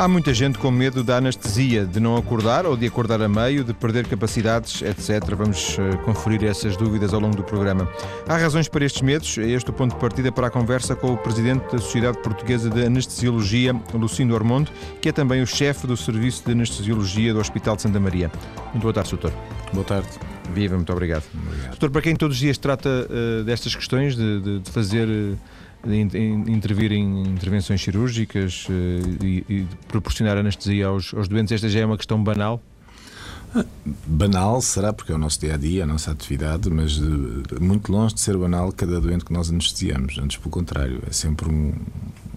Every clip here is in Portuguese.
Há muita gente com medo da anestesia, de não acordar ou de acordar a meio, de perder capacidades, etc. Vamos uh, conferir essas dúvidas ao longo do programa. Há razões para estes medos. É este o ponto de partida para a conversa com o presidente da Sociedade Portuguesa de Anestesiologia, Lucindo Ormondo, que é também o chefe do Serviço de Anestesiologia do Hospital de Santa Maria. Muito boa tarde, doutor. Boa tarde. Viva, muito obrigado. obrigado. Doutor, para quem todos os dias trata uh, destas questões, de, de, de fazer. Uh, intervir em intervenções cirúrgicas uh, e, e, proporcionar anestesia aos, aos doentes, esta já é uma questão banal? Banal será porque é o nosso dia a dia, a nossa atividade, mas muito longe de ser banal cada doente que nós anestesiamos. Antes, pelo contrário, é sempre um,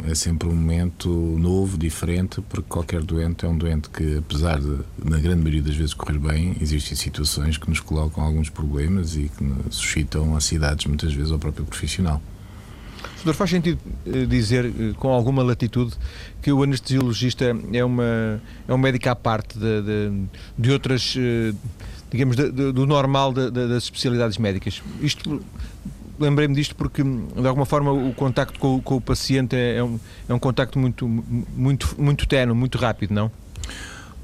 é sempre um momento novo, diferente, porque qualquer doente é um doente que, apesar de, na grande maioria das vezes, correr bem, existem situações que nos colocam alguns problemas e que suscitam ansiedades, muitas vezes, ao próprio profissional. Doutor, faz sentido eh, dizer eh, com alguma latitude que o anestesiologista é, uma, é um médico à parte de, de, de outras, eh, digamos, de, do normal das especialidades médicas. Isto lembrei-me disto porque, de alguma forma, o contacto com, com o paciente é, é, um, é um contacto muito, muito, muito tenue, muito rápido, não?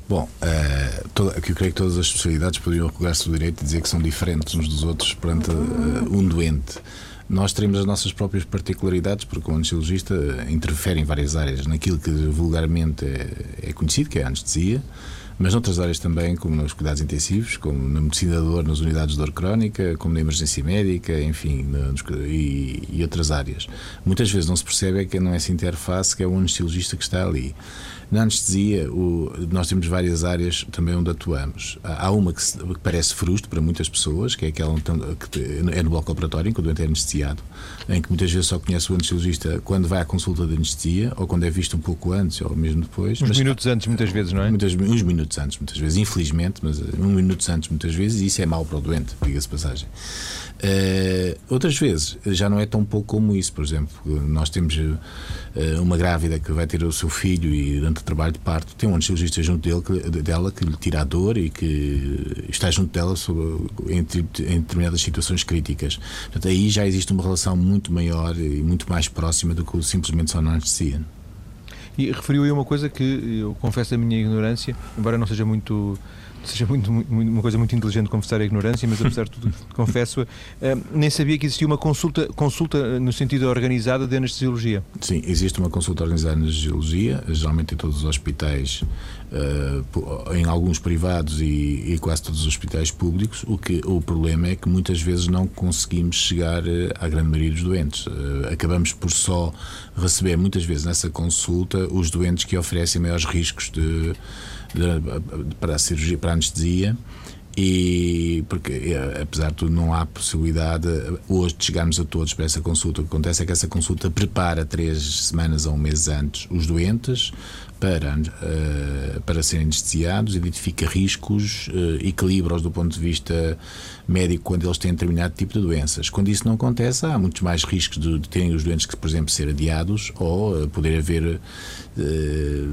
Bom, uh, toda, eu creio que todas as especialidades poderiam recolher-se do direito e dizer que são diferentes uns dos outros perante uh, um doente. Nós teremos as nossas próprias particularidades, porque o anestesiologista interfere em várias áreas, naquilo que vulgarmente é, é conhecido, que é a anestesia, mas noutras áreas também, como nos cuidados intensivos, como na medicina da dor, nas unidades de dor crónica, como na emergência médica, enfim, nos, e, e, outras áreas. Muitas vezes não se percebe é que não é essa interface que é o anestesiologista que está ali. Na anestesia, o, nós temos várias áreas também onde atuamos. Há uma que, se, que parece frusto para muitas pessoas, que é aquela que é no bloco operatório, em que o doente é anestesiado, em que muitas vezes só conhece o anestesiologista quando vai à consulta de anestesia, ou quando é visto um pouco antes, ou mesmo depois. Uns mas, minutos antes, muitas vezes, não é? Muitas, uns minutos antes, muitas vezes, infelizmente, mas um minuto antes, muitas vezes, e isso é mau para o doente, diga-se passagem. Uh, outras vezes já não é tão pouco como isso, por exemplo, nós temos uh, uma grávida que vai ter o seu filho e durante o trabalho de parto tem um anestesiologista junto dele, dela que lhe tira a dor e que está junto dela sobre, em, em, determinadas situações críticas. Portanto, aí já existe uma relação muito maior e muito mais próxima do que simplesmente só na anestesia. E referiu aí uma coisa que eu confesso a minha ignorância, embora não seja muito seja muito, muito, uma coisa muito inteligente confessar a ignorância, mas apesar de tudo, confesso, uh, nem sabia que existia uma consulta, consulta no sentido organizada de anestesiologia. Sim, existe uma consulta organizada de anestesiologia, geralmente em todos os hospitais, em alguns privados e, e, quase todos os hospitais públicos. O, que, o problema é que muitas vezes não conseguimos chegar eh, à grande maioria dos doentes. Uh, acabamos por só receber, muitas vezes, nessa consulta, os doentes que oferecem maiores riscos de para a cirurgia, para a anestesia. E porque, eh, apesar de tudo, não há possibilidade hoje de chegarmos a todos para essa consulta. O que acontece é que essa consulta prepara três semanas ou um mês antes os doentes para, uh, para serem anestesiados, identifica riscos, uh, equilibra-os do ponto de vista médico quando eles têm determinado tipo de doenças. Quando isso não acontece, há muitos mais riscos de, de terem os doentes que, por exemplo, ser adiados ou uh, poder haver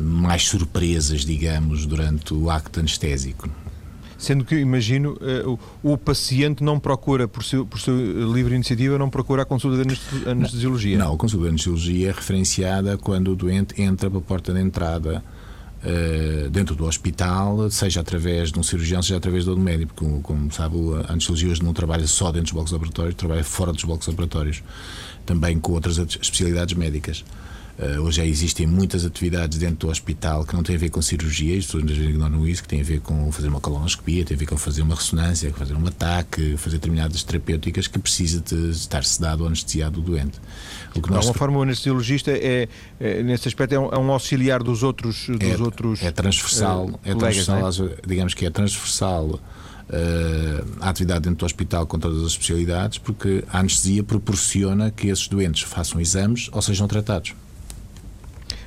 mais surpresas, digamos, durante o acto anestésico. Sendo que, imagino, uh, o, o, paciente não procura, por seu, por sua livre iniciativa, não procura a consulta de anestesiologia. Não, a consulta de anestesiologia é referenciada quando o doente entra pela porta de entrada uh, dentro do hospital, seja através de um cirurgião, seja através de um médico. Como, como sabe, a anestesiologia hoje não trabalha só dentro dos blocos operatórios, trabalha fora dos blocos operatórios, também com outras especialidades médicas. Uh, hoje já existem muitas atividades dentro do hospital que não têm a ver com cirurgia, as pessoas ignoram isso, que têm a ver com fazer uma colonoscopia, tem a ver com fazer uma ressonância, fazer um ataque, fazer determinadas terapêuticas que precisa de estar sedado ou anestesiado o doente. O que de alguma forma o anestesiologista é, é, nesse aspecto é um, é um, auxiliar dos outros dos é, outros é transversal, uh, é transversal, é? digamos que é transversal Uh, a atividade dentro do hospital com todas as especialidades, porque a anestesia proporciona que esses doentes façam exames ou sejam tratados.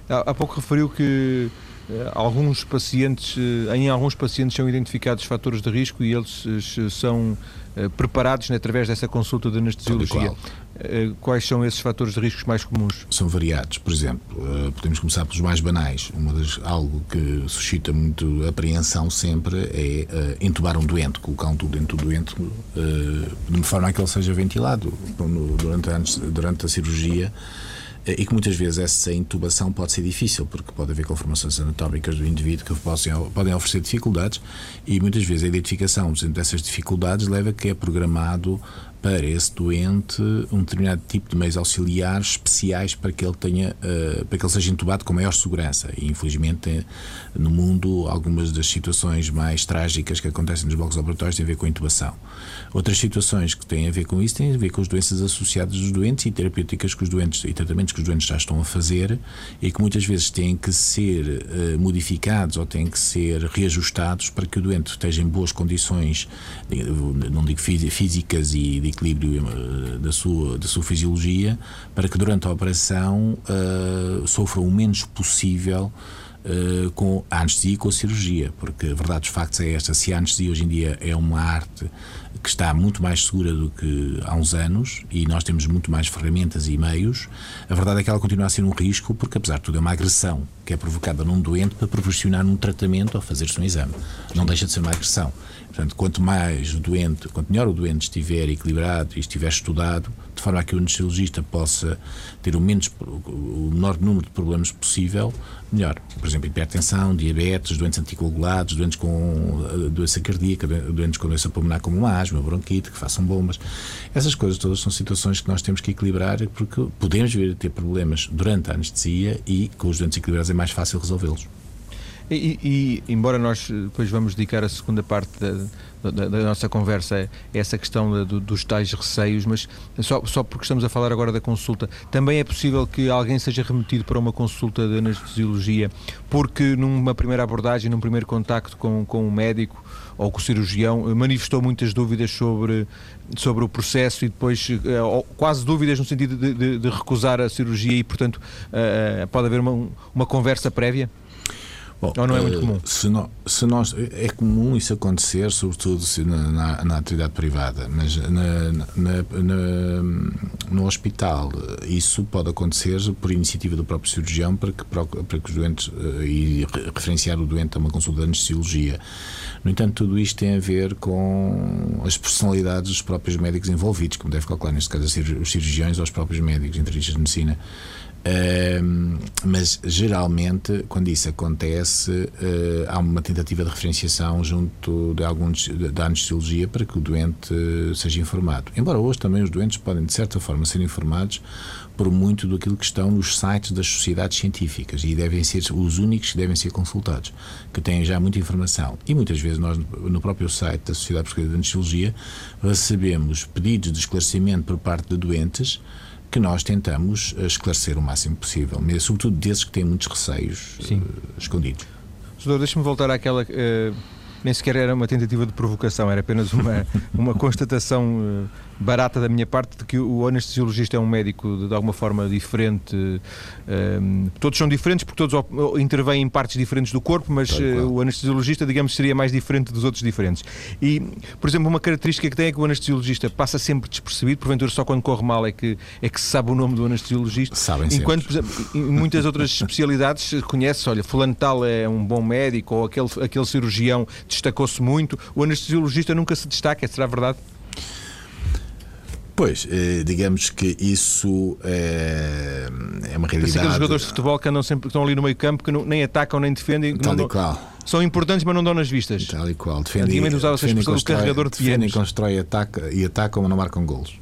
Há, pouco referiu que eh, alguns pacientes, eh, em alguns pacientes são identificados fatores de risco e eles eh, são preparados né, através dessa consulta de anestesiologia. Quais são esses fatores de riscos mais comuns? São variados. Por exemplo, podemos começar pelos mais banais. Uma das, algo que suscita muito apreensão sempre é entubar um doente, colocar um tubo dentro do doente de forma a que ele seja ventilado durante a, durante a cirurgia e que muitas vezes essa intubação pode ser difícil, porque pode haver conformações anatómicas do indivíduo que podem oferecer dificuldades e muitas vezes a identificação dessas dificuldades leva a que é programado para esse doente um determinado tipo de meios auxiliares especiais para que ele tenha uh, para que ele seja intubado com maior segurança. E infelizmente no mundo algumas das situações mais trágicas que acontecem nos blocos operatórios têm a ver com a intubação. Outras situações que têm a ver com isso têm a ver com as doenças associadas dos doentes e terapêuticas que os doentes e tratamentos que os doentes já estão a fazer e que muitas vezes têm que ser uh, modificados ou têm que ser reajustados para que o doente esteja em boas condições não digo físicas e equilíbrio eh, da sua, da sua fisiologia, para que durante a operação uh, sofra o menos possível uh, com a anestesia e com a cirurgia, porque a verdade dos factos é esta: se a anestesia hoje em dia é uma arte que está muito mais segura do que há uns anos e nós temos muito mais ferramentas e meios, a verdade é que ela continua a ser um risco, porque apesar de tudo é uma agressão que é provocada num doente para proporcionar um tratamento ou fazer-se um exame. Não deixa de ser uma agressão. Portanto, quanto mais o doente, quanto melhor o doente estiver equilibrado e estiver estudado, de forma a que o anestesiologista possa ter o, menos, o menor número de problemas possível, melhor. Por exemplo, hipertensão, diabetes, doentes anticoagulados, doentes com eh, doença cardíaca, doentes com doença pulmonar como uma asma, bronquite, que façam bombas. Essas coisas todas são situações que nós temos que equilibrar porque podemos vir a ter problemas durante a anestesia e com os doentes equilibrados é mais fácil resolvê-los. E, e, embora nós eh, depois vamos dedicar a segunda parte da, da, da nossa conversa a essa questão do, dos tais receios, mas só, só porque estamos a falar agora da consulta, também é possível que alguém seja remetido para uma consulta de anestesiologia porque numa primeira abordagem, num primeiro contacto com, com o médico ou com o cirurgião, manifestou muitas dúvidas sobre, sobre o processo e depois eh, quase dúvidas no sentido de, de, de recusar a cirurgia e, portanto, pode haver uma, uma conversa prévia? Bom, Ou não é muito eh, comum? Se, no, se nós, é comum isso acontecer, sobretudo na, na, na atividade privada, mas na, na, no hospital isso pode acontecer por iniciativa do próprio cirurgião para que, para, que os doentes eh, e referenciar o doente a uma consulta de anestesiologia. No entanto, tudo isto tem a ver com as personalidades dos próprios médicos envolvidos, como deve calcular, neste caso, os cirurgiões ou os próprios médicos, internistas de medicina mas geralmente, quando isso acontece, uh, há uma tentativa de referenciação junto de alguns da anestesiologia para que o doente seja informado. Embora hoje também os doentes podem, de certa forma, ser informados por muito daquilo que estão nos sites das sociedades científicas e devem ser os únicos que devem ser consultados, que têm já muita informação. E muitas vezes nós, no próprio site da Sociedade Portuguesa de Anestesiologia, recebemos pedidos de esclarecimento por parte de doentes que nós tentamos eh, esclarecer o máximo possível, mas sobretudo desses que têm muitos receios uh, escondidos. Doutor, deixe-me voltar àquela. Uh, nem sequer era uma tentativa de provocação, era apenas uma, uma constatação. Uh, barata da minha parte de que o anestesiologista é um médico de, alguma forma diferente. Um, ehm, todos são diferentes porque todos intervêm em partes diferentes do corpo, mas uh, o anestesiologista, digamos, seria mais diferente dos outros diferentes. E, por exemplo, uma característica que tem é que o anestesiologista passa sempre despercebido, porventura só quando corre mal é que, é que se sabe o nome do anestesiologista. Sabem Enquanto, por exemplo, em muitas outras especialidades conhece, olha, fulano tal é um bom médico ou aquele, aquele cirurgião destacou-se muito. O anestesiologista nunca se destaca, será verdade? Pois, eh, digamos que isso é, é uma realidade. aqueles jogadores de futebol que andam sempre, que estão ali no meio campo, que não, nem atacam nem defendem. Tal não, e qual. São importantes, mas não dão nas vistas. Tal e qual. Defendem, usava-se a expressão do carregador de defendem, constrói ataca, e atacam, mas não marcam golos.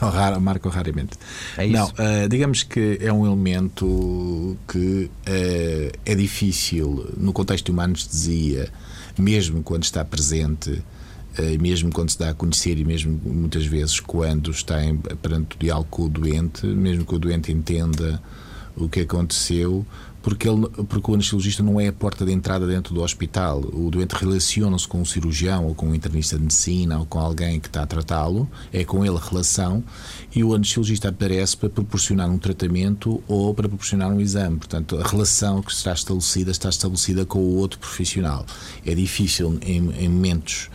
Marcam raramente. É isso. Não, uh, digamos que é um elemento que uh, é difícil, no contexto de uma anestesia, mesmo quando está presente eh, mesmo quando se dá a conhecer e mesmo muitas vezes quando está em, perante o diálogo com o doente, mesmo que o doente entenda o que aconteceu, porque, ele, porque o anestesiologista não é a porta de entrada dentro do hospital. O doente relaciona-se com um cirurgião ou com um internista de medicina ou com alguém que está a tratá-lo, é com ele a relação e o anestesiologista aparece para proporcionar um tratamento ou para proporcionar um exame. Portanto, a relação que está estabelecida está estabelecida com o outro profissional. É difícil em, em momentos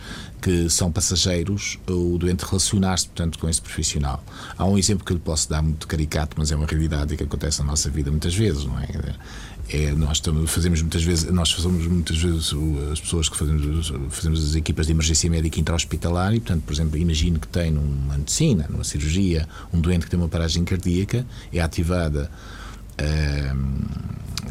que são passageiros, o doente relacionar-se, portanto, com esse profissional. Há um exemplo que eu lhe posso dar muito caricato, mas é uma realidade que acontece na nossa vida muitas vezes, não é? É, nós fazemos muitas vezes, nós fazemos muitas vezes as pessoas que fazemos, fazemos as equipas de emergência médica intra-hospitalar e, portanto, por exemplo, imagino que tem numa medicina, numa cirurgia, um doente que tem uma paragem cardíaca, é ativada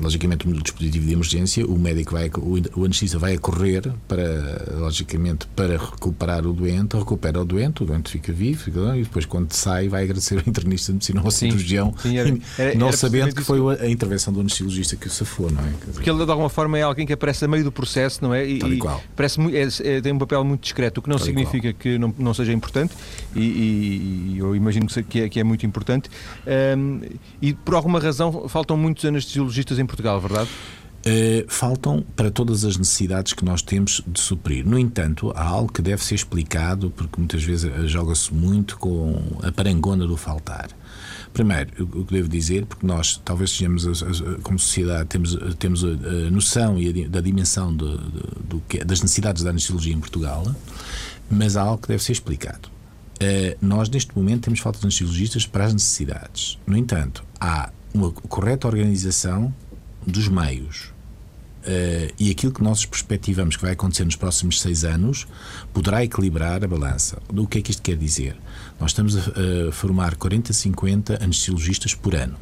logicamente no dispositivo de emergência o médico vai o anestesista vai a correr para logicamente para recuperar o doente recupera o doente o doente fica vivo fica, e depois quando sai vai agradecer ao internista de medicina ou ao cirurgião sim, era, era, não era sabendo que foi a, intervenção do anestesiologista que o safou não é? Porque ele de alguma forma é alguém que aparece a meio do processo não é? E, e parece é, é, tem um papel muito discreto o que não Tal significa que não, não seja importante e, e, eu imagino que é, que é muito importante. Um, e por alguma razão faltam muitos anestesiologistas em Portugal, verdade? Uh, faltam para todas as necessidades que nós temos de suprir. No entanto, há algo que deve ser explicado, porque muitas vezes eh, joga-se muito com a parangona do faltar. Primeiro, o que devo dizer, porque nós talvez sejamos, como sociedade, temos, temos a, noção e a, da dimensão de, de, de, das necessidades da anestesiologia em Portugal, mas há algo que deve ser explicado. Uh, nós, neste momento, temos falta de anestesiologistas para as necessidades. No entanto, há uma correta organização dos meios. Uh, e aquilo que nós perspectivamos que vai acontecer nos próximos seis anos poderá equilibrar a balança. O que é que isto quer dizer? Nós estamos a, a formar 40, 50 anestesiologistas por ano.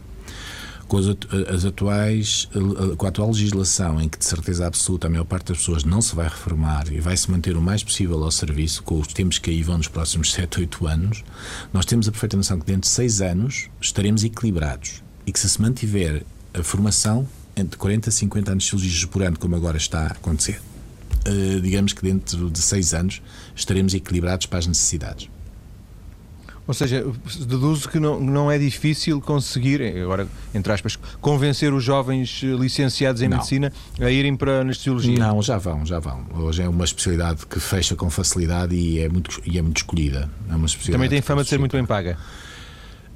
Com as, as, atuais, com a atual legislação, em que de certeza absoluta a maior parte das pessoas não se vai reformar e vai se manter o mais possível ao serviço, com os tempos que aí vão nos próximos 7, 8 anos, nós temos a perfeita noção que dentro de 6 anos estaremos equilibrados e que se se mantiver a formação entre 40 e 50 anos de cirurgias por ano, como agora está a acontecer, uh, digamos que dentro de 6 anos estaremos equilibrados para as necessidades. Ou seja, deduzo que não, não é difícil conseguir, agora, entre aspas, convencer os jovens licenciados em não. medicina a irem para a anestesiologia. Não, já vão, já vão. Hoje é uma especialidade que fecha com facilidade e é muito, e é muito escolhida. É uma Também tem fama de ser muito bem paga.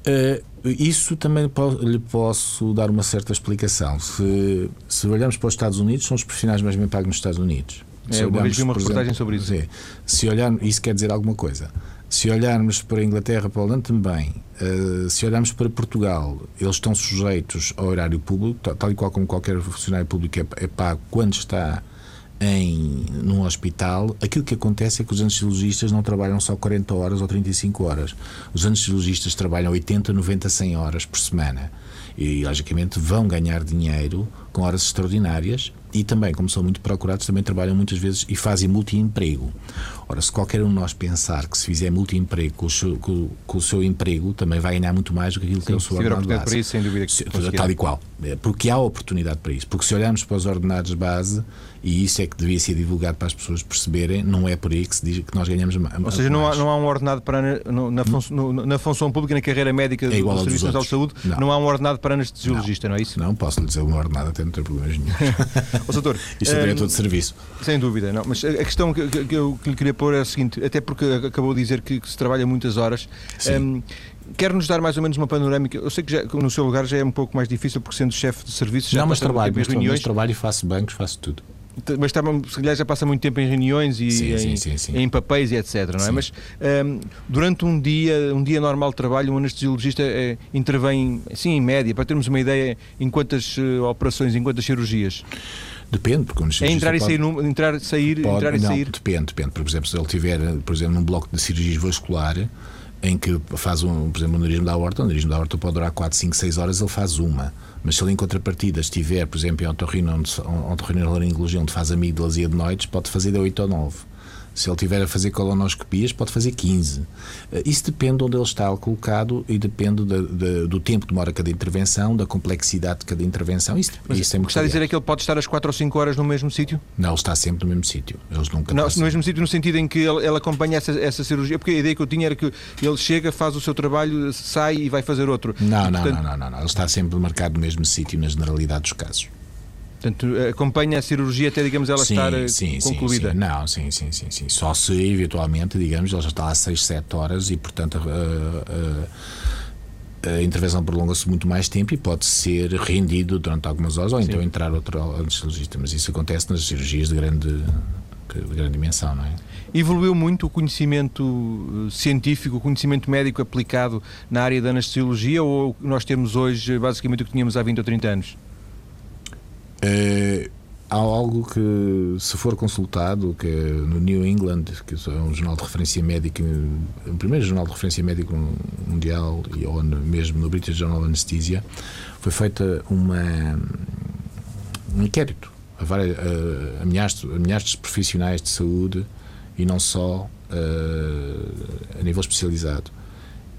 Uh, isso também lhe posso dar uma certa explicação. Se, se olharmos para os Estados Unidos, são os profissionais mais bem pagos nos Estados Unidos. Se é, uma vez vi uma reportagem exemplo, sobre isso. É, se olharmos, isso quer dizer alguma coisa. Se olharmos para a Inglaterra, para a Holanda também, uh, se olharmos para Portugal, eles estão sujeitos ao horário público, tal e qual como qualquer funcionário público é, é pago quando está em, num hospital, aquilo que acontece é que os anestesiologistas não trabalham só 40 horas ou 35 horas. Os anestesiologistas trabalham 80, 90, 100 horas por semana. E, logicamente, vão ganhar dinheiro com horas extraordinárias e também, como são muito procurados, também trabalham muitas vezes e fazem multi-emprego. Ora, se qualquer um de nós pensar que se fizer multi-emprego com, com, com, o seu emprego, também vai ganhar muito mais do que aquilo Sim, que é o seu ordenado base. para isso, sem dúvida que Tal e qual. É, porque há oportunidade para isso. Porque se olharmos para os ordenados base, e isso é que devia ser divulgado para as pessoas perceberem, não é por aí que se diz que nós ganhamos mais. Ou seja, não há, não há um ordenado para na, na, função, na função pública, na carreira médica é do Serviço Nacional de Saúde, não. não. há um ordenado para anestesiologista, não, não é isso? Não, posso lhe dizer um ordenado, até não tem problemas nenhum. o doutor, Isto é diretor de serviço. Sem dúvida, não. Mas a questão que, que, que, eu, que lhe queria pôr é a seguinte: até porque acabou de dizer que, que se trabalha muitas horas. Um, quer nos dar mais ou menos uma panorâmica? Eu sei que já, no seu lugar já é um pouco mais difícil, porque sendo chefe de serviço já Não, mas trabalho, mas, reuniões. mas trabalho e faço bancos, faço tudo. Mas está, se calhar já passa muito tempo em reuniões e sim, em, sim, sim, em, papéis e etc. Não é? Mas um, durante um dia, um dia normal de trabalho, um anestesiologista é, intervém, sim, em média, para termos uma ideia em quantas uh, operações, em quantas cirurgias. Depende, porque um É entrar e sair, pode, entrar, sair, pode, entrar e não, sair. Depende, depende. Por exemplo, se ele tiver, por exemplo, num bloco de cirurgia vascular, em que faz, um, por exemplo, o narismo da aorta, o narismo da aorta pode durar 4, 5, 6 horas, ele faz uma. Mas se ele em contrapartida estiver, por exemplo, em otorrinolaringologia, onde faz amígdalas e adenoides, pode fazer de 8 ou 9. Se ele tiver a fazer colonoscopias, pode fazer 15. Eh, isso depende de onde ele está colocado e depende de, de, do tempo que demora cada intervenção, da complexidade de cada intervenção. Isso, Mas isso é o que está a dizer é que ele pode estar às 4 ou 5 horas no mesmo sítio? Não, ele está sempre no mesmo sítio. Eles nunca Não, no mesmo sítio no sentido em que ele, ele acompanha essa, essa, cirurgia, porque a ideia que eu tinha era que ele chega, faz o seu trabalho, sai e vai fazer outro. Não, e, não, portanto... não, não, não, não. Ele está sempre marcado no mesmo sítio na generalidade dos casos. Portanto, acompanha a cirurgia até, digamos, ela sim, estar eh, sim, concluída? Sim, Não, sim, sim, sim, sim. Só se, eventualmente, digamos, ela já está há 6, 7 horas e, portanto, a, a, a intervenção prolonga-se muito mais tempo e pode ser rendido durante algumas horas ou então entrar outro anestesiologista. Mas isso acontece nas cirurgias de grande de grande dimensão, não é? Evoluiu muito o conhecimento eh, científico, o conhecimento médico aplicado na área da anestesiologia ou nós temos hoje basicamente o que tínhamos há 20 ou 30 anos? É, há algo que, se for consultado, que é no New England, que é um jornal de referência médica, o primeiro jornal de referência médica mundial, e ou mesmo no British Journal of Anesthesia, foi feita uma, um inquérito a, várias, a, a, milhares, a milhares de profissionais de saúde e não só a, a nível especializado.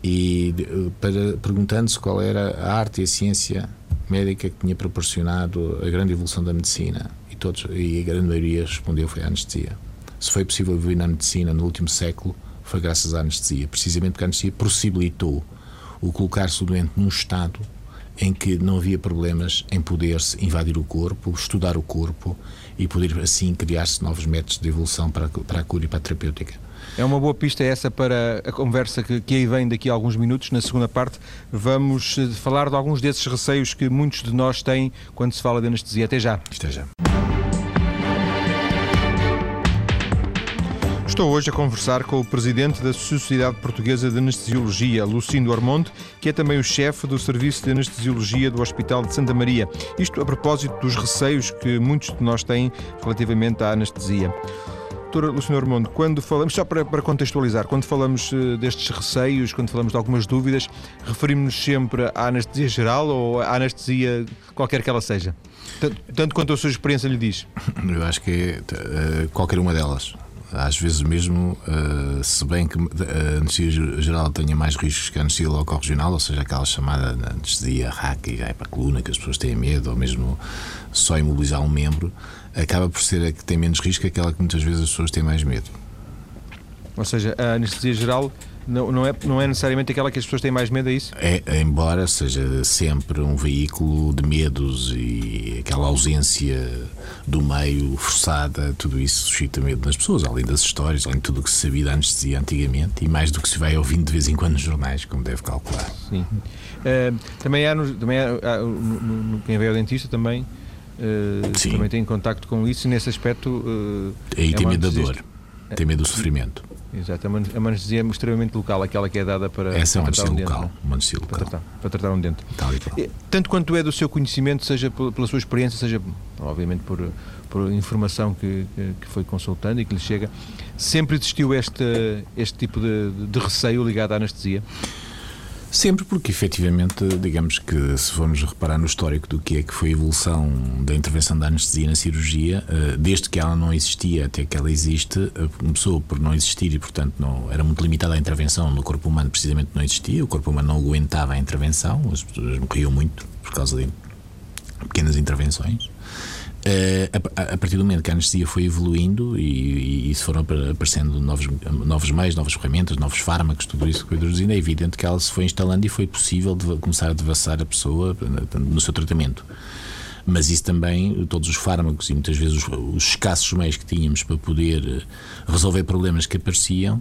E para, perguntando-se qual era a arte e a ciência médica que tinha proporcionado a grande evolução da medicina. E, todos, e a grande maioria respondeu foi a anestesia. Se foi possível evoluir na medicina no último século, foi graças à anestesia. Precisamente porque a anestesia possibilitou o colocar-se o doente num estado em que não havia problemas em poder-se invadir o corpo, estudar o corpo e poder assim criar-se novos métodos de evolução para, para a cura e para a terapêutica. É uma boa pista essa para a conversa que, que aí vem daqui a alguns minutos. Na segunda parte, vamos eh, falar de alguns desses receios que muitos de nós têm quando se fala de anestesia. Até já. Até já. Estou hoje a conversar com o presidente da Sociedade Portuguesa de Anestesiologia, Lucindo Armonte, que é também o chefe do Serviço de Anestesiologia do Hospital de Santa Maria. Isto a propósito dos receios que muitos de nós têm relativamente à anestesia. Doutora Luciano Armondo, quando falamos, só para, para, contextualizar, quando falamos uh, destes receios, quando falamos de algumas dúvidas, referimos-nos sempre à anestesia geral ou à anestesia qualquer que ela seja? Tanto, tanto quanto a sua experiência lhe diz? Eu acho que é qualquer uma delas às vezes mesmo, uh, se bem que a anestesia geral tenha mais riscos que a anestesia local regional, ou seja, aquela chamada anestesia raca e para a coluna, que as pessoas têm medo, ou mesmo só imobilizar um membro, acaba por ser a que tem menos risco, aquela que muitas vezes as pessoas têm mais medo. Ou seja, a anestesia geral não, não, é, não é necessariamente aquela que as pessoas têm mais medo, é isso? É, embora seja sempre um veículo de medos e aquela ausência do meio forçada, tudo isso suscita medo nas pessoas, além das histórias, além de tudo o que se sabia da anestesia antigamente e mais do que se vai ouvindo de vez em quando nos jornais, como deve calcular. Sim. Uh, também há, no, também há, há no, no, quem ao dentista também. Uh, também tem contacto com isso e nesse aspecto uh, é tem medo da dor, tem medo do sofrimento. Exato, a anestesia é extremamente local, aquela que é dada para. Essa é uma anestesia um local, dente, uma anestesia local. Para tratar, para tratar um dente. Tal e tal. Tanto quanto é do seu conhecimento, seja pela sua experiência, seja, obviamente, por, por informação que, que foi consultando e que lhe chega, sempre existiu este, este tipo de, de receio ligado à anestesia? Sempre porque, efetivamente, digamos que se formos reparar no histórico do que é que foi a evolução da intervenção da anestesia na cirurgia, eh, desde que ela não existia até que ela existe, eh, começou por não existir e, portanto, não, era muito limitada a intervenção no corpo humano, precisamente não existia, o corpo humano não aguentava a intervenção, as pessoas morriam muito por causa de pequenas intervenções. Uh, a, partir do momento que a anestesia foi evoluindo e, e, e foram aparecendo novos, novos meios, novas ferramentas, novos fármacos, tudo isso que foi introduzindo, é evidente que ela se foi instalando e foi possível começar a devassar a pessoa no seu tratamento. Mas isso também, todos os fármacos e muitas vezes os, os escassos meios que tínhamos para poder eh, resolver problemas que apareciam,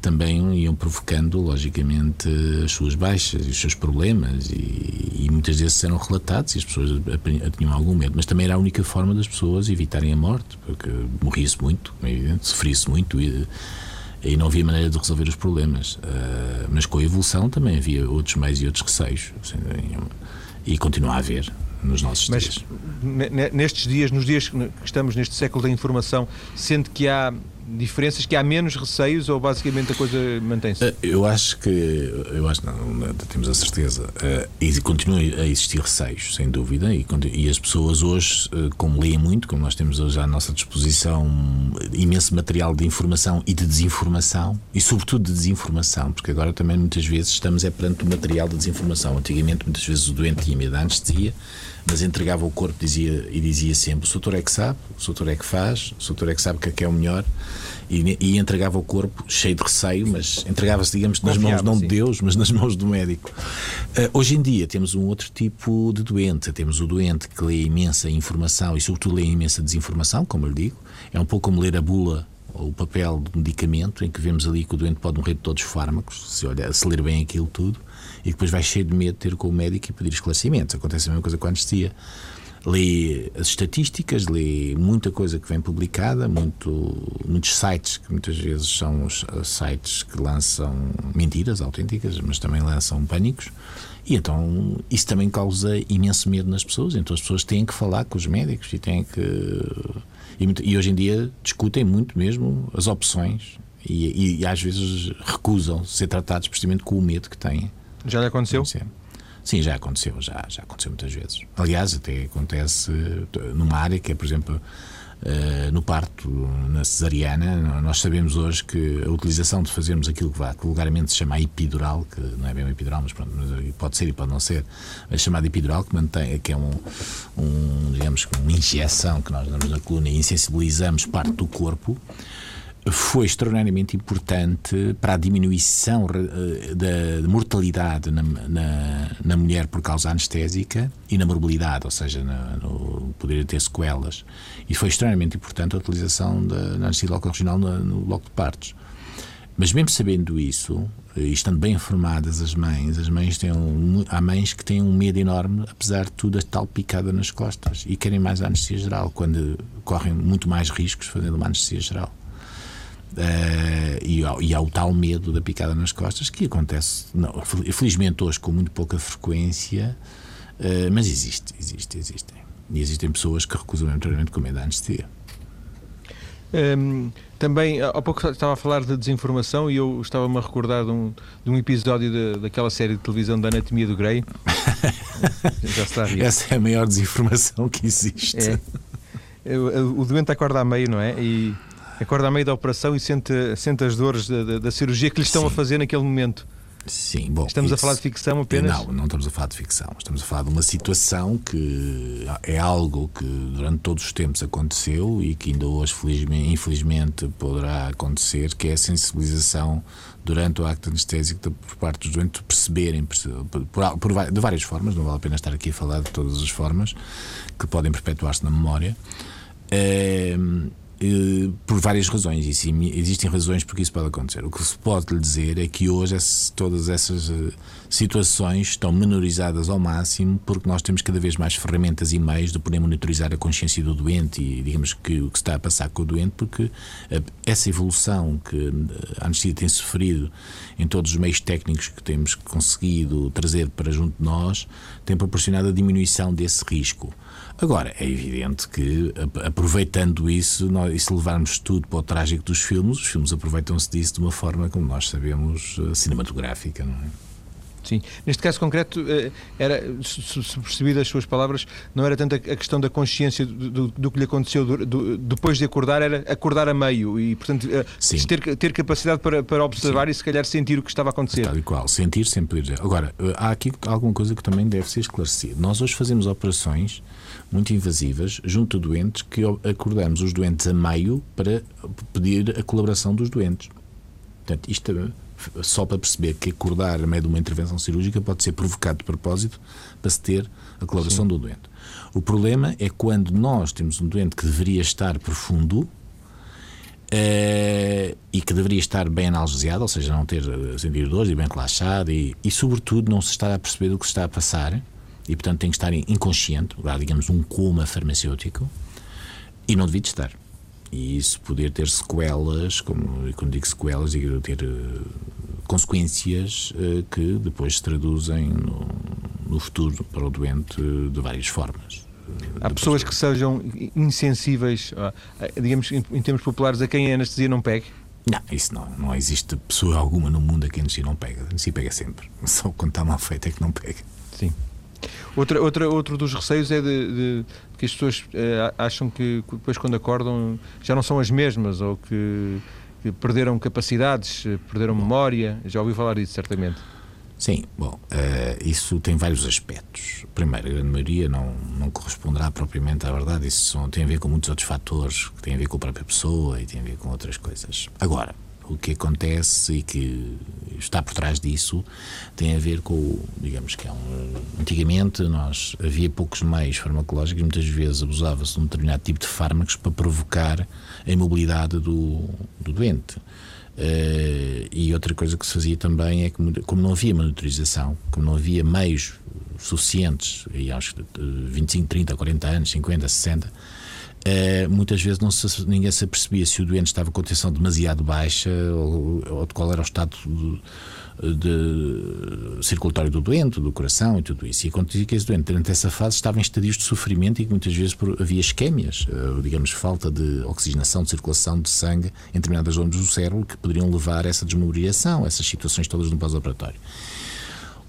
também iam provocando, logicamente, as suas baixas e os seus problemas, e, e muitas vezes eram relatados e as pessoas tinham algum medo. Mas também era a única forma das pessoas evitarem a morte, porque morria-se muito, é evidente, sofria-se muito e, e, não havia maneira de resolver os problemas. Uh, mas com a evolução também havia outros meios e outros receios, assim, e continua a haver nos nossos Mas, dias. Nestes dias, nos dias que estamos neste século da informação, sente que há diferenças, que há menos receios ou basicamente a coisa mantém-se? Eh, eu acho que, eu acho não, não temos a certeza, uh, e continua a existir receios, sem dúvida, e, e as pessoas hoje, uh, como leem muito, como nós temos hoje à nossa disposição imenso material de informação e de desinformação, e sobretudo de desinformação, porque agora também muitas vezes estamos é perante o material de desinformação. Antigamente, muitas vezes o doente tinha medo da anestesia, mas entregava o corpo dizia, e dizia sempre: o doutor é que sabe, o doutor é que faz, o doutor é que sabe o que é, que é o melhor, e, e, entregava o corpo cheio de receio, mas entregava-se, digamos, nas mãos não sim. de Deus, mas nas mãos do médico. Uh, hoje em dia temos um outro tipo de doente. Temos o doente que lê imensa informação e, sobretudo, lê imensa desinformação, como eu lhe digo. É um pouco como ler a bula o papel do medicamento, em que vemos ali que o doente pode morrer de todos os fármacos, se, olha, se ler bem aquilo tudo e depois vai cheio de medo ter com o médico e pedir esclarecimentos. Acontece a mesma coisa com a anestesia. lê as estatísticas, lê muita coisa que vem publicada, muito, muitos sites que muitas vezes são os sites que lançam mentiras autênticas, mas também lançam pânicos. E então isso também causa imenso medo nas pessoas. Então as pessoas têm que falar com os médicos e têm que. E, e hoje em dia discutem muito mesmo as opções e, e, e às vezes recusam ser tratados precisamente com o medo que têm. Já lhe aconteceu? Sim, já aconteceu, já, já aconteceu muitas vezes. Aliás, até acontece numa área que é, por exemplo, no parto, na cesariana, nós sabemos hoje que a utilização de fazermos aquilo que, vulgarmente se chama epidural, que não é bem epidural, mas pronto, pode ser e pode não ser, é chamada epidural, que, mantém, que é um, um, digamos, uma injeção que nós damos na coluna e insensibilizamos parte do corpo foi extraordinariamente importante para a diminuição eh, da mortalidade na, na, na, mulher por causa anestésica e na morbilidade, ou seja, na, no poder ter sequelas. E foi extremamente importante a utilização da anestesia local regional no, bloco de partos. Mas mesmo sabendo isso, eh, e estando bem informadas as mães, as mães têm um, há mães que têm um medo enorme, apesar de tudo, a tal picada nas costas e querem mais anestesia geral, quando correm muito mais riscos fazendo uma anestesia geral. Uh, e, e há o tal medo da picada nas costas que acontece, não, felizmente hoje com muito pouca frequência, uh, mas existe, existe, existem. E existem pessoas que recusam o tratamento com medo da anestesia. Um, ehm, também, há pouco estava a falar de desinformação e eu estava-me a recordar de um, de um episódio de, daquela série de televisão da Anatomia do Grey. Já está Essa é a maior desinformação que existe. É. O, o doente acorda a meio, não é? E acorda à meio da operação e sente, sente as dores da, da, da cirurgia que lhe estão Sim. a fazer naquele momento. Sim, bom. Estamos isso, a falar de ficção apenas? Não, não estamos a falar de ficção. Estamos a falar de uma situação que é algo que durante todos os tempos aconteceu e que ainda hoje, felizmente, infelizmente, poderá acontecer, que é a sensibilização durante o acto anestésico por parte dos doentes perceberem por, por, de várias formas, não vale a pena estar aqui a falar de todas as formas que podem perpetuar-se na memória. É, por várias razões, e sim, existem razões porque isso pode acontecer. O que se pode lhe dizer é que hoje todas essas eh, situações estão menorizadas ao máximo porque nós temos cada vez mais ferramentas e meios de poder monitorizar a consciência do doente e, digamos, que o que está a passar com o doente, porque eh, essa evolução que a anestesia tem sofrido em todos os meios técnicos que temos conseguido trazer para junto de nós tem proporcionado a diminuição desse risco. Agora, é evidente que, aproveitando isso, nós, e se levarmos tudo para o trágico dos filmes, os filmes aproveitam-se disso de uma forma, como nós sabemos, eh, cinematográfica, não é? Sim. Neste caso concreto, eh, era, se percebi das suas palavras, não era tanto a questão da consciência do, do, do que lhe aconteceu do, do, depois de acordar, era acordar a meio e, portanto, eh, ter, ter capacidade para, para observar Sim. e, se calhar, sentir o que estava a acontecer. Tal e qual. Sentir, sempre. Agora, há aqui alguma coisa que também deve ser esclarecida. Nós hoje fazemos operações muito invasivas junto a doentes que acordamos os doentes a meio para pedir a colaboração dos doentes. Portanto, isto só para perceber que acordar a meio de uma intervenção cirúrgica pode ser provocado de propósito para se ter a colaboração Sim. do doente. O problema é quando nós temos um doente que deveria estar profundo Uh, e que deveria estar bem analgesiado, ou seja, não ter eh, sentir dores e bem relaxado e, e, sobretudo, não se estar a perceber do que se está a passar e, portanto, tem que estar inconsciente, digamos, um coma farmacêutico, e não devia estar. E isso poder ter sequelas, como quando digo sequelas, digo ter uh, consequências uh, que depois se traduzem no, no, futuro para o doente de várias formas. Há pessoas que sejam insensíveis, digamos, em termos populares, a quem a anestesia não pegue? Não, isso não. Não existe pessoa alguma no mundo a quem a anestesia não pega. A anestesia pega sempre. Só quando está mal feito é que não pega. Sim. Outra, outra, outro dos receios é de, de que as pessoas uh, acham que depois, quando acordam, já não são as mesmas ou que, que perderam capacidades, eh, perderam memória. Já ouviu falar disso, certamente. Sim, bom, uh, isso tem vários aspectos. Primeiro, a grande maioria não, não corresponderá propriamente à verdade, isso tem a ver com muitos outros fatores, que têm a ver com a própria pessoa e tem a ver com outras coisas. Agora, o que acontece e que está por trás disso tem a ver com, digamos que é um, antigamente nós havia poucos meios farmacológicos, muitas vezes abusava-se de um determinado tipo de fármacos para provocar a imobilidade do, do doente. Uh, e outra coisa que se fazia também é que, como não havia monitorização, como não havia meios suficientes, e aos 25, 30, 40 anos, 50, 60, Uh, muitas vezes não se, ninguém se apercebia se o doente estava com tensão demasiado baixa ou, ou de qual era o estado de, de circulatório do doente, do coração e tudo isso. E acontecia que esse doente, durante essa fase, estava em estadios de sofrimento e que muitas vezes havia isquémias, uh, digamos, falta de oxigenação, de circulação de sangue em determinadas zonas do cérebro que poderiam levar a essa desmobilização, essas situações todas no pós-operatório.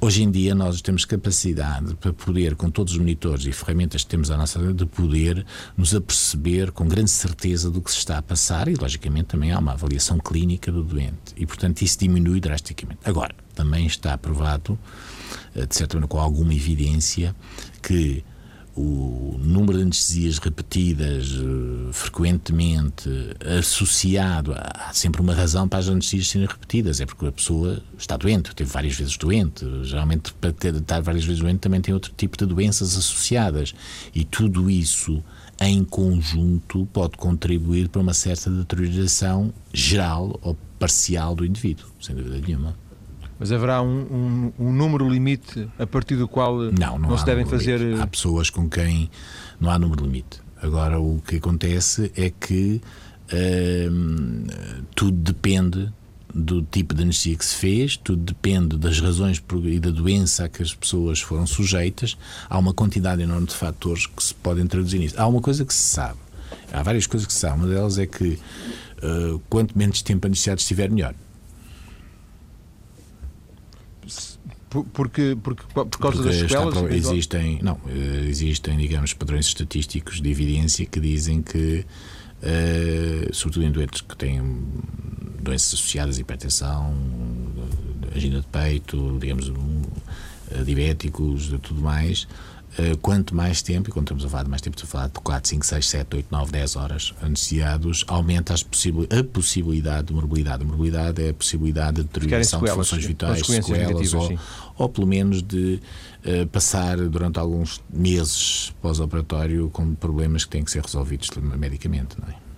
Hoje em dia nós temos capacidade para poder, com todos os monitores e ferramentas que temos à nossa de poder nos aperceber com grande certeza do que se está a passar e, logicamente, também há uma avaliação clínica do doente. E, portanto, isso diminui drasticamente. Agora, também está provado, eh, de certa maneira, com alguma evidência, que o número de anestesias repetidas uh, frequentemente associado a, há sempre uma razão para as anestesias serem repetidas é porque a pessoa está doente, teve várias vezes doente geralmente para ter, estar várias vezes doente também tem outro tipo de doenças associadas e tudo isso em conjunto pode contribuir para uma certa deterioração geral ou parcial do indivíduo, sem dúvida nenhuma mas haverá um, um, um, número limite a partir do qual não, não, não se devem fazer. Limite. Há pessoas com quem não há número limite. Agora, o que acontece é que hum, tudo depende do tipo de anestesia que se fez, tudo depende das razões e da doença a que as pessoas foram sujeitas. Há uma quantidade enorme de fatores que se podem traduzir nisso. Há uma coisa que se sabe, há várias coisas que se sabe. Uma delas é que uh, quanto menos tempo anestesiado estiver, melhor. Porque, porque, por causa porque das sequelas? Existem, não, eh, existem, digamos, padrões estatísticos de evidência que dizem que, uh, sobretudo em doentes que têm doenças associadas à hipertensão, angina de peito, digamos, diabéticos, tudo mais, quanto mais tempo, e quando estamos a falar de mais tempo, estamos a falar de 4, 5, 6, 7, 8, 9, 10 horas anestesiados, aumenta as possibil a possibilidade de morbilidade. A morbilidade é a possibilidade de deterioração de funções vitais, sequelas, ou, ou, pelo menos de uh, passar durante alguns meses pós-operatório com problemas que têm que ser resolvidos medicamente. Não é?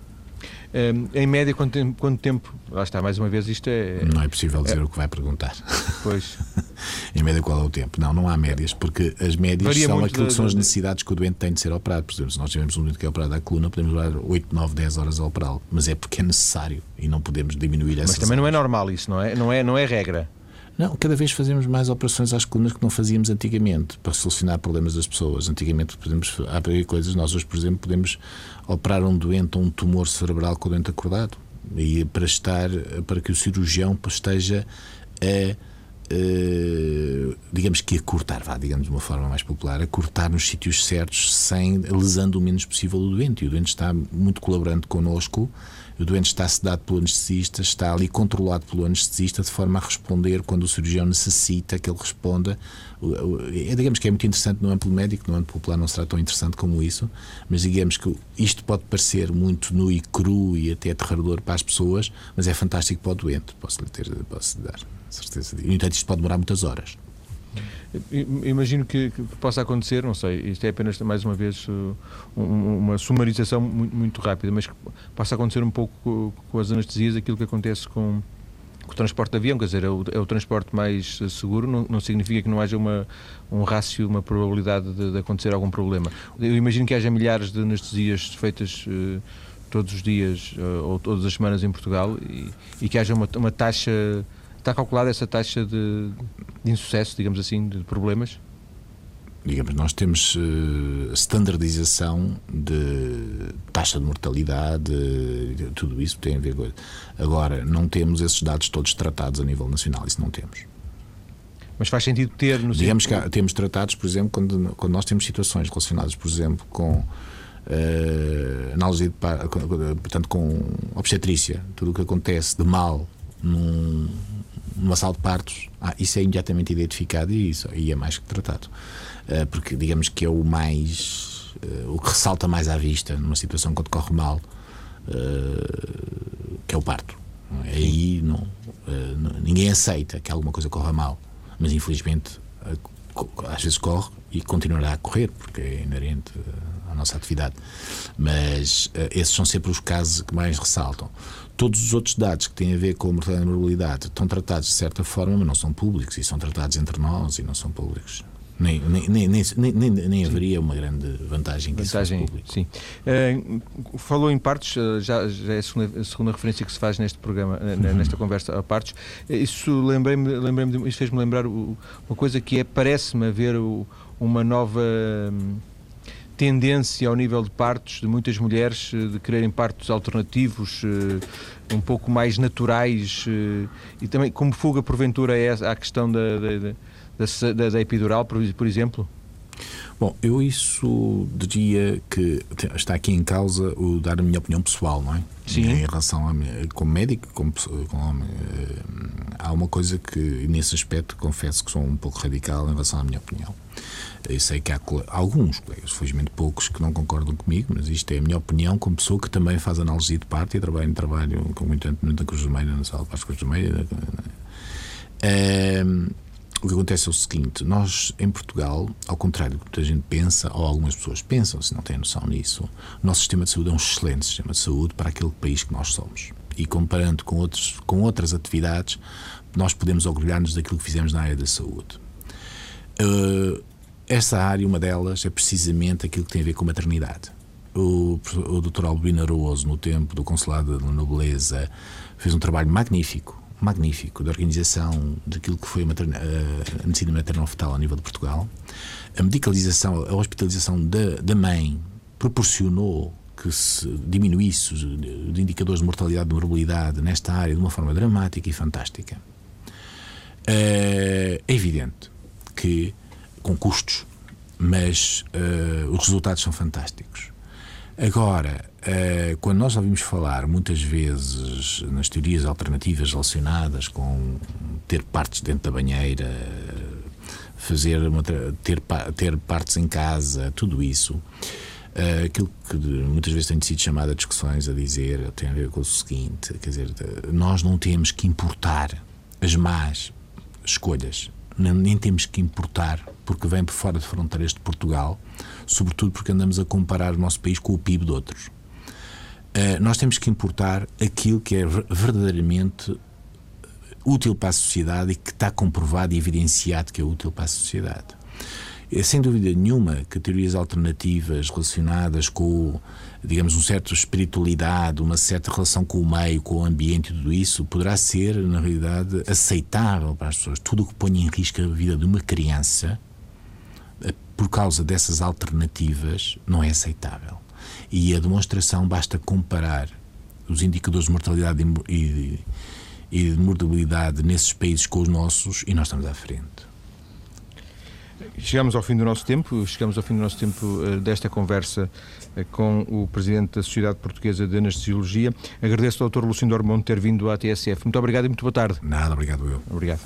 Em média, quanto tempo, quanto tempo, Lá está, mais uma vez, isto é. Não é possível dizer é, o que vai perguntar. Pois. em média, qual é o tempo? Não, não há médias, porque as médias Varia são aquilo que são as necessidades que o doente tem de ser operado. Por exemplo, se nós tivermos um doente que é operado à coluna, podemos levar 8, 9, 10 horas a operá-lo. Mas é porque é necessário e não podemos diminuir essa. Mas também não é normal isso, não é? Não é, não é regra. Não, cada vez fazemos mais operações às colunas que não fazíamos antigamente para solucionar problemas das pessoas. Antigamente podemos abrir coisas, nós hoje, por exemplo, podemos operar um doente ou um tumor cerebral com o doente acordado e para estar para que o cirurgião esteja a Uh, digamos que a cortar, vá, digamos de uma forma mais popular, a cortar nos sítios certos sem lesando o menos possível o doente. E o doente está muito colaborante connosco o doente está sedado pelo anestesista, está ali controlado pelo anestesista de forma a responder quando o cirurgião necessita que ele responda. É, digamos que é muito interessante no amplo médico, no amplo popular não será tão interessante como isso, mas digamos que isto pode parecer muito nu e cru e até aterrador para as pessoas, mas é fantástico para o doente, posso-lhe ter, posso dar certeza. No entanto, isto pode demorar muitas horas. Imagino que, que, possa acontecer, não sei, isto é apenas mais uma vez uh, uma sumarização muito, muito rápida, mas que possa acontecer um pouco com, as anestesias aquilo que acontece com, com, o transporte de avião, quer dizer, é o, é o transporte mais seguro, não, não, significa que não haja uma, um rácio, uma probabilidade de, de, acontecer algum problema. Eu imagino que haja milhares de anestesias feitas uh, todos os dias uh, ou todas as semanas em Portugal e, e que haja uma, uma taxa Está calculada essa taxa de, de insucesso, digamos assim, de problemas? digamos, nós temos uh, standardização de taxa de mortalidade, de, tudo isso tem a ver com. Agora, não temos esses dados todos tratados a nível nacional, isso não temos. Mas faz sentido ter no Digamos que há, temos tratados, por exemplo, quando, quando nós temos situações relacionadas, por exemplo, com uh, análise de, portanto, com obstetrícia, tudo o que acontece de mal num, numa sala de partos, ah, isso é imediatamente identificado e isso e é mais que tratado. Uh, porque digamos que é o mais. Uh, o que ressalta mais à vista numa situação quando corre mal, uh, que é o parto. Aí não, ninguém aceita que alguma coisa corra mal, mas infelizmente às vezes corre e continuará a correr, porque é inerente à nossa atividade. Mas esses são sempre os casos que mais ressaltam. Todos os outros dados que têm a ver com a mortalidade e estão tratados de certa forma, mas não são públicos e são tratados entre nós e não são públicos. Nem, nem, nem, nem, nem, haveria uma grande vantagem que vantagem, isso Sim. Uh, falou em partes, uh, já, já é a segunda, a segunda, referência que se faz neste programa, uh, uhum. nesta conversa a partes. Isso lembrei-me, lembrei isso fez-me lembrar uma coisa que é, parece-me haver uma nova. Um, tendência ao nível de partos de muitas mulheres de quererem partos alternativos, um pouco mais naturais e também como fuga porventura é à questão da, da da, da, epidural, por, por exemplo? Bom, eu isso diria que está aqui em causa o dar a minha opinião pessoal, não é? Sim. Em relação a como médico, como, como homem, eh, há uma coisa que nesse aspecto confesso que sou um pouco radical em relação à minha opinião. Eu sei que há alguns colegas, felizmente poucos, que não concordam comigo, mas isto é a minha opinião como pessoa que também faz análise de parte e trabalha em trabalho com muito na Cruz do Meio, na Sala as Cruz do Meio. É, o que acontece é o seguinte: nós em Portugal, ao contrário do que muita gente pensa, ou algumas pessoas pensam, se não têm noção nisso, o nosso sistema de saúde é um excelente sistema de saúde para aquele país que nós somos. E comparando com, outros, com outras atividades, nós podemos orgulhar-nos daquilo que fizemos na área da saúde. Uh, essa área, uma delas, é precisamente aquilo que tem a ver com maternidade. O, o Dr. Albino no tempo do Consulado da Nobleza, fez um trabalho magnífico magnífico de organização daquilo que foi a, materna, a medicina materno-fetal a nível de Portugal. A medicalização, a hospitalização da, da mãe proporcionou que se diminuísse os, indicadores de mortalidade e morbilidade nesta área de uma forma dramática e fantástica. É evidente que com custos, mas uh, os resultados são fantásticos. Agora, eh, quando nós ouvimos falar muitas vezes nas teorias alternativas relacionadas com ter partes dentro da banheira, fazer uma, ter, ter partes em casa, tudo isso, uh, aquilo que muitas vezes tem sido chamado a discussões a dizer tem a ver com o seguinte: quer dizer, nós não temos que importar as más escolhas, nem temos que importar porque vem por fora de fronteiras de Portugal, sobretudo porque andamos a comparar o nosso país com o PIB de outros. Eh, nós temos que importar aquilo que é verdadeiramente útil para a sociedade e que está comprovado e evidenciado que é útil para a sociedade. É sem dúvida nenhuma que teorias alternativas relacionadas com, digamos, um certo espiritualidade, uma certa relação com o meio, com o ambiente tudo isso, poderá ser, na realidade, aceitável para as pessoas. Tudo o que põe em risco a vida de uma criança, eh, por causa dessas alternativas, não é aceitável. E a demonstração basta comparar os indicadores de mortalidade e, e de mortalidade nesses países com os nossos e nós estamos à frente. Chegamos ao fim do nosso tempo, chegamos ao fim do nosso tempo uh, desta conversa uh, com o Presidente da Sociedade Portuguesa de Anestesiologia. Agradeço ao Dr. Lucindo Ormonde ter vindo à TSF. Muito obrigado e muito boa tarde. Nada, obrigado eu. Obrigado.